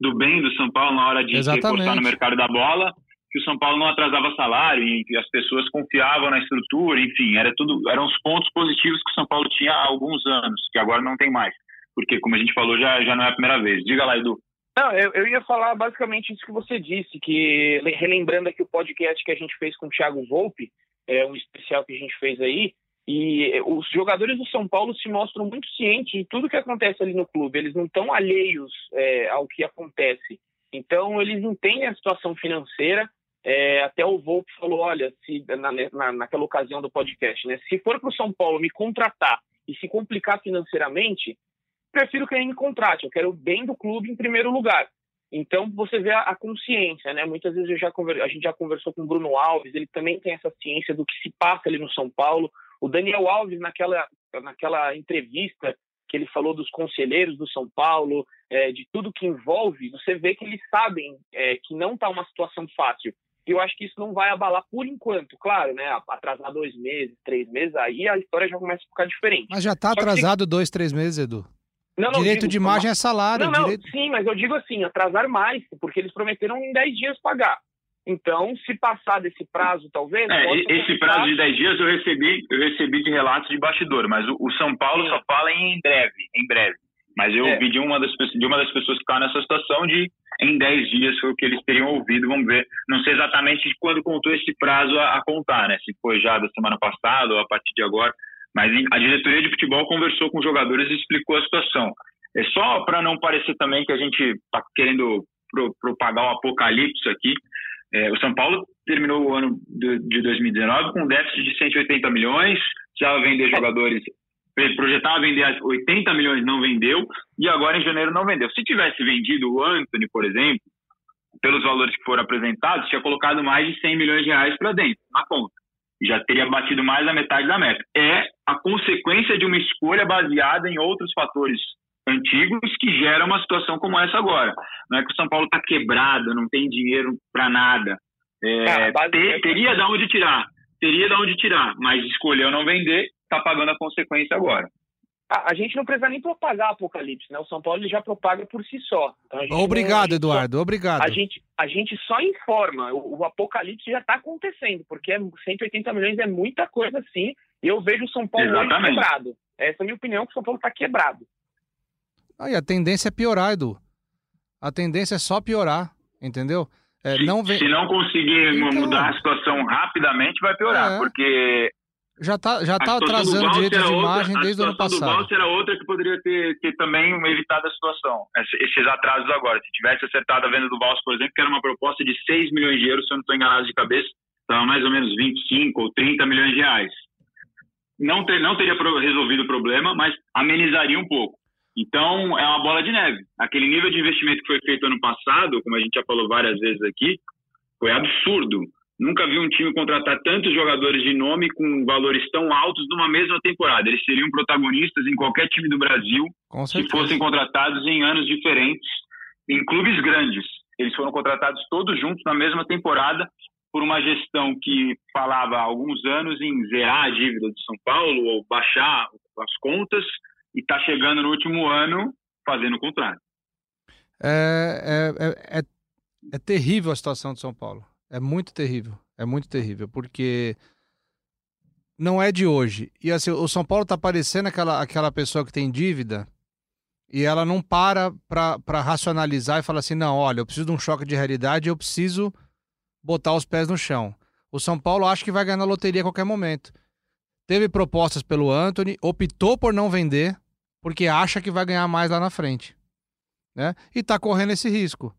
Speaker 3: do bem do São Paulo na hora de repostar no mercado da bola, que o São Paulo não atrasava salário e as pessoas confiavam na estrutura, enfim, era tudo, eram os pontos positivos que o São Paulo tinha há alguns anos, que agora não tem mais. Porque, como a gente falou, já, já não é a primeira vez. Diga lá, Edu.
Speaker 4: Não, eu, eu ia falar basicamente isso que você disse, que relembrando aqui o podcast que a gente fez com o Thiago Volpe, é um especial que a gente fez aí, e os jogadores do São Paulo se mostram muito cientes de tudo que acontece ali no clube. Eles não estão alheios é, ao que acontece. Então, eles entendem a situação financeira. É, até o Volpe falou: olha, se, na, na, naquela ocasião do podcast, né, se for para o São Paulo me contratar e se complicar financeiramente, prefiro que ele me contrate. Eu quero o bem do clube em primeiro lugar. Então, você vê a, a consciência, né? Muitas vezes já conver, a gente já conversou com o Bruno Alves, ele também tem essa ciência do que se passa ali no São Paulo. O Daniel Alves, naquela, naquela entrevista que ele falou dos conselheiros do São Paulo, é, de tudo que envolve, você vê que eles sabem é, que não está uma situação fácil. E eu acho que isso não vai abalar por enquanto, claro, né? Atrasar dois meses, três meses, aí a história já começa a ficar diferente.
Speaker 1: Mas já está atrasado dois, três meses, Edu. Não, não, direito digo, de imagem é salário.
Speaker 4: Não, não,
Speaker 1: direito...
Speaker 4: sim, mas eu digo assim, atrasar mais, porque eles prometeram em 10 dias pagar. Então, se passar desse prazo, talvez.
Speaker 3: É, esse prazo de 10 dias eu recebi, eu recebi de relatos de bastidor, mas o, o São Paulo Sim. só fala em breve, em breve. Mas eu é. ouvi de uma, das, de uma das pessoas que está nessa situação de em 10 dias foi o que eles teriam ouvido, vamos ver. Não sei exatamente de quando contou esse prazo a, a contar, né? Se foi já da semana passada ou a partir de agora. Mas a diretoria de futebol conversou com os jogadores e explicou a situação. É só para não parecer também que a gente está querendo pro, propagar o apocalipse aqui. É, o São Paulo terminou o ano de, de 2019 com um déficit de 180 milhões, já vender jogadores, projetava vender 80 milhões, não vendeu, e agora em janeiro não vendeu. Se tivesse vendido o Anthony, por exemplo, pelos valores que foram apresentados, tinha colocado mais de 100 milhões de reais para dentro, na conta. Já teria batido mais da metade da meta. É a consequência de uma escolha baseada em outros fatores antigos que geram uma situação como essa agora. Não é que o São Paulo está quebrado, não tem dinheiro para nada. É, ah, ter, teria de onde tirar, teria de onde tirar, mas escolheu não vender, está pagando a consequência agora.
Speaker 4: A, a, gente não precisa nem propagar Apocalipse, né? O São Paulo ele já propaga por si só.
Speaker 1: Então obrigado, não, Eduardo, só, obrigado.
Speaker 4: A gente, a gente só informa, o, o Apocalipse já está acontecendo, porque 180 é milhões é muita coisa sim, e eu vejo o São Paulo quebrado. Essa é a minha opinião, que o São Paulo está quebrado.
Speaker 1: Aí a tendência é piorar, Edu. A tendência é só piorar, entendeu?
Speaker 3: É, se, não vem... se não conseguir então... mudar a situação rapidamente, vai piorar, é. porque
Speaker 1: já tá, já tá atrasando direitos de imagem outra, desde o ano passado. A
Speaker 3: situação do era outra que poderia ter, ter também evitado a situação, esses atrasos agora. Se tivesse acertado a venda do Valls, por exemplo, que era uma proposta de 6 milhões de euros, se eu não estou enganado de cabeça, estava mais ou menos 25 ou 30 milhões de reais. Não, ter, não teria resolvido o problema, mas amenizaria um pouco. Então, é uma bola de neve. Aquele nível de investimento que foi feito ano passado, como a gente já falou várias vezes aqui, foi absurdo. Nunca vi um time contratar tantos jogadores de nome com valores tão altos numa mesma temporada. Eles seriam protagonistas em qualquer time do Brasil se fossem contratados em anos diferentes, em clubes grandes. Eles foram contratados todos juntos na mesma temporada por uma gestão que falava há alguns anos em zerar a dívida de São Paulo ou baixar as contas e está chegando no último ano fazendo o contrário.
Speaker 1: É, é, é, é, é terrível a situação de São Paulo. É muito terrível. É muito terrível, porque não é de hoje. E assim, o São Paulo tá parecendo aquela, aquela pessoa que tem dívida e ela não para para racionalizar e fala assim: não, olha, eu preciso de um choque de realidade, eu preciso botar os pés no chão. O São Paulo acha que vai ganhar na loteria a qualquer momento. Teve propostas pelo Anthony, optou por não vender, porque acha que vai ganhar mais lá na frente. Né? E tá correndo esse risco.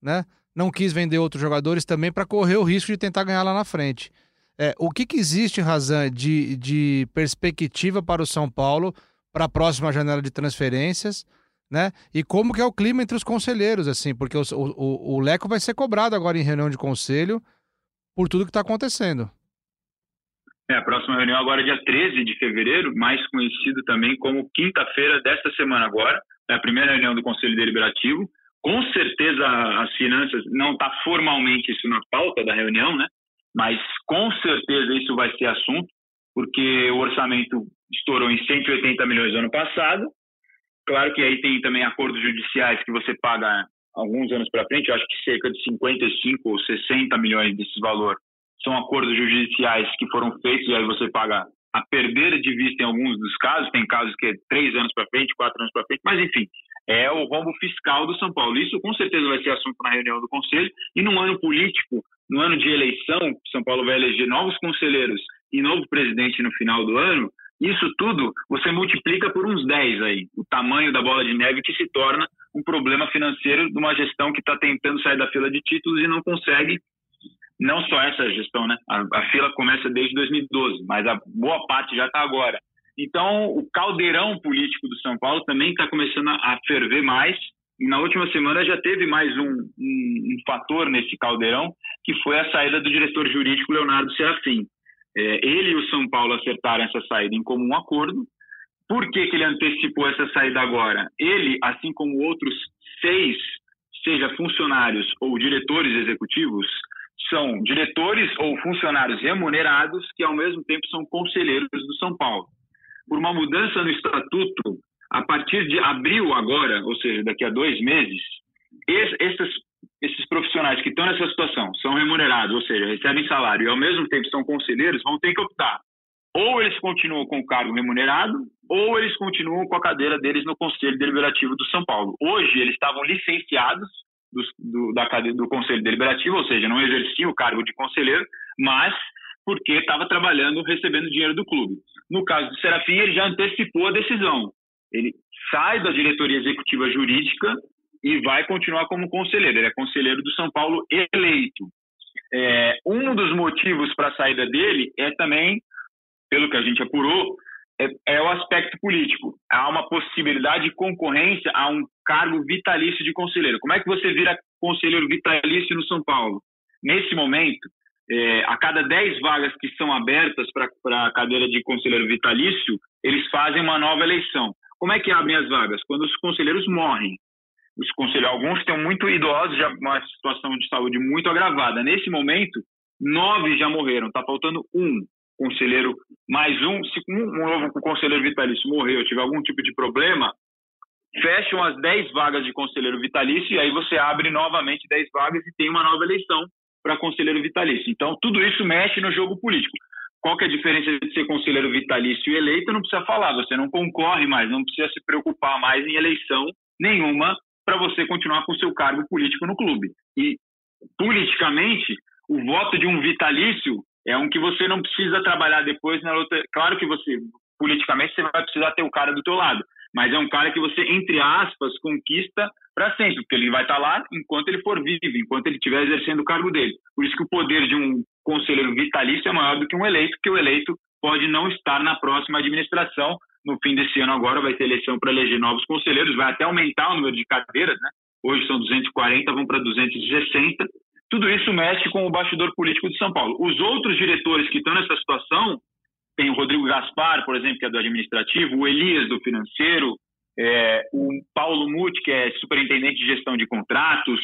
Speaker 1: Né? não quis vender outros jogadores também para correr o risco de tentar ganhar lá na frente. É, o que, que existe, Razan, de, de perspectiva para o São Paulo para a próxima janela de transferências, né? E como que é o clima entre os conselheiros, assim, porque o, o, o Leco vai ser cobrado agora em reunião de conselho por tudo que está acontecendo.
Speaker 3: É, a próxima reunião agora é dia 13 de fevereiro, mais conhecido também como quinta-feira desta semana agora, é a primeira reunião do Conselho Deliberativo. Com certeza as finanças não está formalmente isso na pauta da reunião, né? Mas com certeza isso vai ser assunto, porque o orçamento estourou em 180 milhões no ano passado. Claro que aí tem também acordos judiciais que você paga alguns anos para frente, eu acho que cerca de 55 ou 60 milhões desse valor são acordos judiciais que foram feitos e aí você paga a perder de vista em alguns dos casos, tem casos que é três anos para frente, quatro anos para frente, mas enfim, é o rombo fiscal do São Paulo. Isso com certeza vai ser assunto na reunião do Conselho. E num ano político, no ano de eleição, São Paulo vai eleger novos conselheiros e novo presidente no final do ano, isso tudo você multiplica por uns 10 aí, o tamanho da bola de neve que se torna um problema financeiro de uma gestão que está tentando sair da fila de títulos e não consegue. Não só essa gestão, né? A, a fila começa desde 2012, mas a boa parte já está agora. Então, o caldeirão político do São Paulo também está começando a ferver mais. E na última semana já teve mais um, um, um, fator nesse caldeirão, que foi a saída do diretor jurídico Leonardo Serafim. É, ele e o São Paulo acertaram essa saída em comum acordo. Por que, que ele antecipou essa saída agora? Ele, assim como outros seis, seja funcionários ou diretores executivos, são diretores ou funcionários remunerados que, ao mesmo tempo, são conselheiros do São Paulo por uma mudança no estatuto, a partir de abril agora, ou seja, daqui a dois meses, esses, esses profissionais que estão nessa situação são remunerados, ou seja, recebem salário e ao mesmo tempo são conselheiros, vão ter que optar. Ou eles continuam com o cargo remunerado, ou eles continuam com a cadeira deles no Conselho Deliberativo do São Paulo. Hoje, eles estavam licenciados do, do, da do Conselho Deliberativo, ou seja, não exerciam o cargo de conselheiro, mas porque estava trabalhando, recebendo dinheiro do clube. No caso do Serafim, ele já antecipou a decisão. Ele sai da diretoria executiva jurídica e vai continuar como conselheiro. Ele é conselheiro do São Paulo eleito. É, um dos motivos para a saída dele é também, pelo que a gente apurou, é, é, o aspecto político. Há uma possibilidade de concorrência a um cargo vitalício de conselheiro. Como é que você vira conselheiro vitalício no São Paulo? Nesse momento, é, a cada 10 vagas que são abertas para a cadeira de conselheiro vitalício, eles fazem uma nova eleição. Como é que abrem as vagas? Quando os conselheiros morrem os conselheiros, alguns estão muito idosos, já uma situação de saúde muito agravada. Nesse momento, nove já morreram, está faltando um conselheiro, mais um. Se um, um novo conselheiro vitalício morreu, tiver algum tipo de problema, fecham as dez vagas de conselheiro vitalício e aí você abre novamente dez vagas e tem uma nova eleição para conselheiro vitalício. Então, tudo isso mexe no jogo político. Qual que é a diferença de ser conselheiro vitalício e eleito? Não precisa falar, você não concorre mais, não precisa se preocupar mais em eleição nenhuma para você continuar com o seu cargo político no clube. E, politicamente, o voto de um vitalício é um que você não precisa trabalhar depois na luta. Claro que você, politicamente, você vai precisar ter o cara do teu lado, mas é um cara que você, entre aspas, conquista para sempre, porque ele vai estar tá lá enquanto ele for vivo, enquanto ele estiver exercendo o cargo dele. Por isso que o poder de um conselheiro vitalício é maior do que um eleito, porque o eleito pode não estar na próxima administração, no fim desse ano agora vai ter eleição para eleger novos conselheiros, vai até aumentar o número de cadeiras, né? Hoje são 240, vão para 260. Tudo isso mexe com o bastidor político de São Paulo. Os outros diretores que estão nessa situação, tem o Rodrigo Gaspar, por exemplo, que é do administrativo, o Elias do financeiro, é, o Paulo Muti, que é superintendente de gestão de contratos,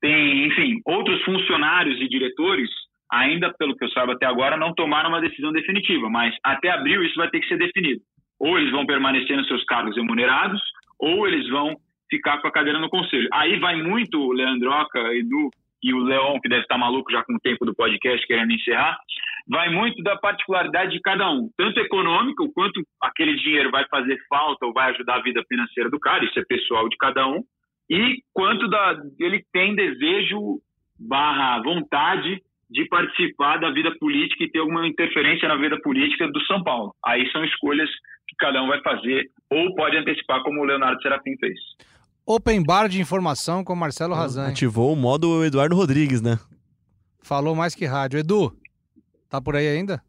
Speaker 3: tem, enfim, outros funcionários e diretores, ainda, pelo que eu saiba até agora, não tomaram uma decisão definitiva, mas até abril isso vai ter que ser definido ou eles vão permanecer nos seus cargos remunerados, ou eles vão ficar com a cadeira no conselho. Aí vai muito Leandroca, Edu e o Leon, que deve estar maluco já com o tempo do podcast, querendo encerrar, vai muito da particularidade de cada um, tanto econômico, o quanto aquele dinheiro vai fazer falta ou vai ajudar a vida financeira do cara, isso é pessoal de cada um, e quanto da, ele tem desejo barra vontade de participar da vida política e ter alguma interferência na vida política do São Paulo. Aí são escolhas que cada um vai fazer ou pode antecipar, como o Leonardo Serafim fez.
Speaker 1: Open Bar de informação com Marcelo Razan.
Speaker 6: Ativou o modo Eduardo Rodrigues, né?
Speaker 1: Falou mais que rádio. Edu, tá por aí ainda?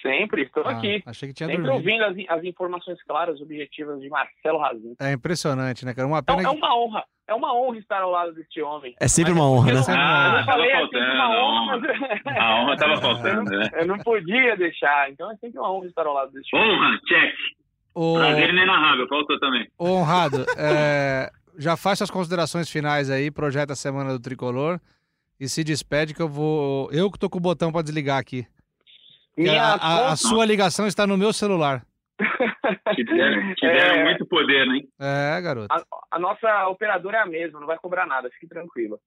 Speaker 4: Sempre, estou ah, aqui.
Speaker 1: Achei que tinha
Speaker 4: Sempre dormido. ouvindo as, as, informações claras, objetivas de Marcelo Razan.
Speaker 1: É impressionante, né, cara? Uma pena
Speaker 4: é, é uma honra. É uma honra estar ao lado desse homem.
Speaker 6: É sempre uma honra, né?
Speaker 3: Ah, eu falei, é uma honra. Mas... A honra estava faltando, né?
Speaker 4: Eu não podia deixar. Então é sempre uma honra estar ao lado desse homem.
Speaker 3: Honra, check. O... Prazer inenarrável, faltou também.
Speaker 1: O honrado, é... já faz suas considerações finais aí, projeta a Semana do Tricolor e se despede que eu vou... Eu que tô com o botão para desligar aqui. A, a, a, sua ligação está no meu celular.
Speaker 3: Tiveram, tiveram é, muito poder, né?
Speaker 1: É, garoto.
Speaker 4: A, a, nossa operadora é a mesma, não vai cobrar nada, fique tranquilo.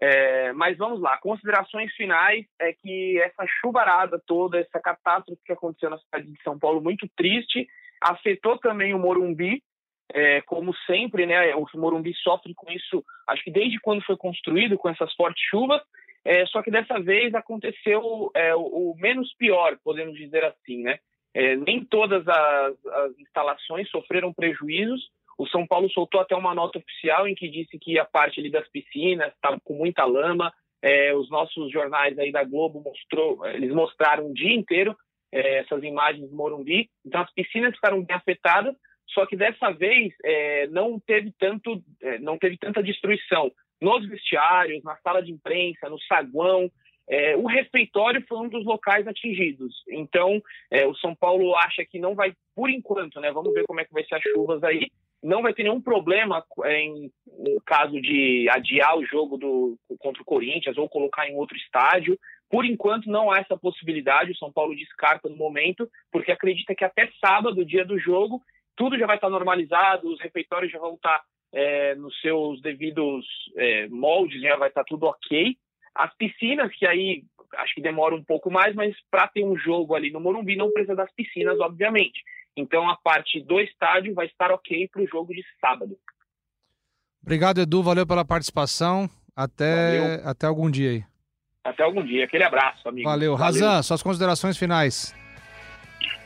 Speaker 4: É, mas vamos lá, considerações finais é que essa chuvarada toda, essa catástrofe que aconteceu na cidade de São Paulo, muito triste, afetou também o Morumbi, é, como sempre, né? O Morumbi sofre com isso, acho que desde quando foi construído, com essas fortes chuvas, é, só que dessa vez aconteceu é, o, o, menos pior, podemos dizer assim, né? É, nem todas as, as, instalações sofreram prejuízos. O São Paulo soltou até uma nota oficial em que disse que a parte ali das piscinas estava com muita lama. É, os nossos jornais aí da Globo mostrou, eles mostraram o dia inteiro é, essas imagens do Morumbi. Então as piscinas ficaram bem afetadas, só que dessa vez é, não teve tanto, é, não teve tanta destruição nos vestiários, na sala de imprensa, no saguão. É, o refeitório foi um dos locais atingidos. Então, é, o São Paulo acha que não vai, por enquanto, né? Vamos ver como é que vai ser as chuvas aí. Não vai ter nenhum problema é, em, em caso de adiar o jogo do, contra o Corinthians ou colocar em outro estádio. Por enquanto, não há essa possibilidade. O São Paulo descarta no momento, porque acredita que até sábado, dia do jogo, tudo já vai estar normalizado, os refeitórios já vão estar é, nos seus devidos é, moldes, já vai estar tudo ok. As piscinas, que aí acho que demora um pouco mais, mas para ter um jogo ali no Morumbi não precisa das piscinas, obviamente. Então a parte do estádio vai estar ok para o jogo de sábado.
Speaker 1: Obrigado, Edu. Valeu pela participação. Até, até algum dia aí.
Speaker 4: Até algum dia. Aquele abraço, amigo.
Speaker 1: Valeu. Razan, suas considerações finais.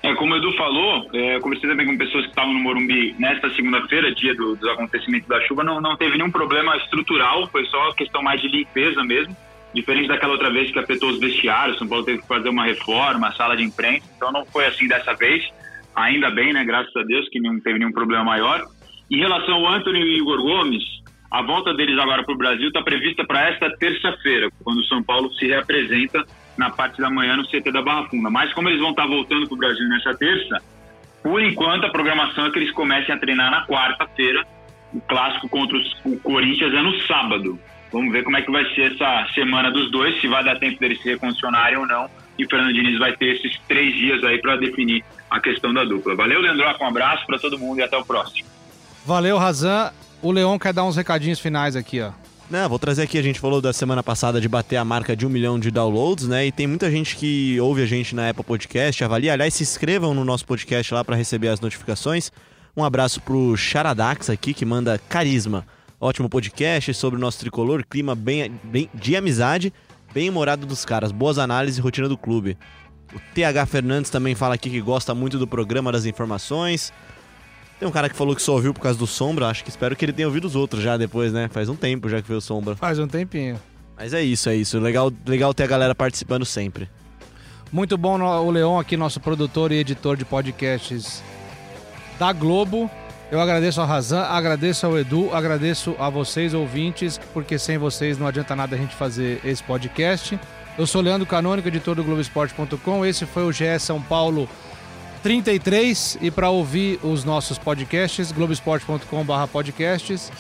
Speaker 3: É, como o Edu falou, é, eu conversei também com pessoas que estavam no Morumbi nesta segunda-feira, dia do, dos acontecimentos da chuva, não, não teve nenhum problema estrutural, foi só questão mais de limpeza mesmo, diferente daquela outra vez que afetou os vestiários, São Paulo teve que fazer uma reforma, a sala de imprensa, então não foi assim dessa vez, ainda bem, né, graças a Deus, que não teve nenhum problema maior. Em relação ao Anthony e Igor Gomes, a volta deles agora para o Brasil está prevista para esta terça-feira, quando o São Paulo se reapresenta na parte da manhã no CT da Barra Funda. Mas como eles vão estar voltando para o Brasil nessa terça, por enquanto a programação é que eles comecem a treinar na quarta-feira. O clássico contra o Corinthians é no sábado. Vamos ver como é que vai ser essa semana dos dois, se vai dar tempo deles se recondicionarem ou não. E o Fernando Diniz vai ter esses três dias aí para definir a questão da dupla. Valeu, Leandro. Um abraço para todo mundo e até o próximo.
Speaker 1: Valeu, Razan. O Leon quer dar uns recadinhos finais aqui, ó.
Speaker 6: Não, vou trazer aqui, a gente falou da semana passada de bater a marca de um milhão de downloads, né? E tem muita gente que ouve a gente na Apple Podcast, avalia. Aliás, se inscrevam no nosso podcast lá para receber as notificações. Um abraço pro Charadax aqui, que manda carisma. Ótimo podcast sobre o nosso tricolor, clima bem, bem de amizade, bem humorado dos caras, boas análises e rotina do clube. O TH Fernandes também fala aqui que gosta muito do programa das informações. Tem um cara que falou que só ouviu por causa do Sombra, acho que espero que ele tenha ouvido os outros já depois, né? Faz um tempo já que veio o Sombra.
Speaker 1: Faz um tempinho.
Speaker 6: Mas é isso, é isso. Legal, legal ter a galera participando sempre.
Speaker 1: Muito bom o Leon aqui, nosso produtor e editor de podcasts da Globo. Eu agradeço a Razan, agradeço ao Edu, agradeço a vocês, ouvintes, porque sem vocês não adianta nada a gente fazer esse podcast. Eu sou Leandro Canônico, editor do Globoesporte.com. Esse foi o GE São Paulo 33 e para ouvir os nossos podcasts, globesport.com.br podcasts,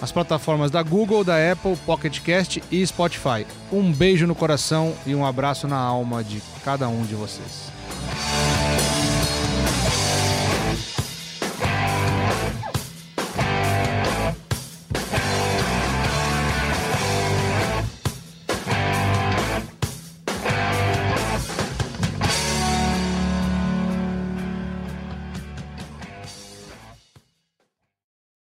Speaker 1: as plataformas da Google, da Apple, PocketCast e Spotify. Um beijo no coração e um abraço na alma de cada um de vocês.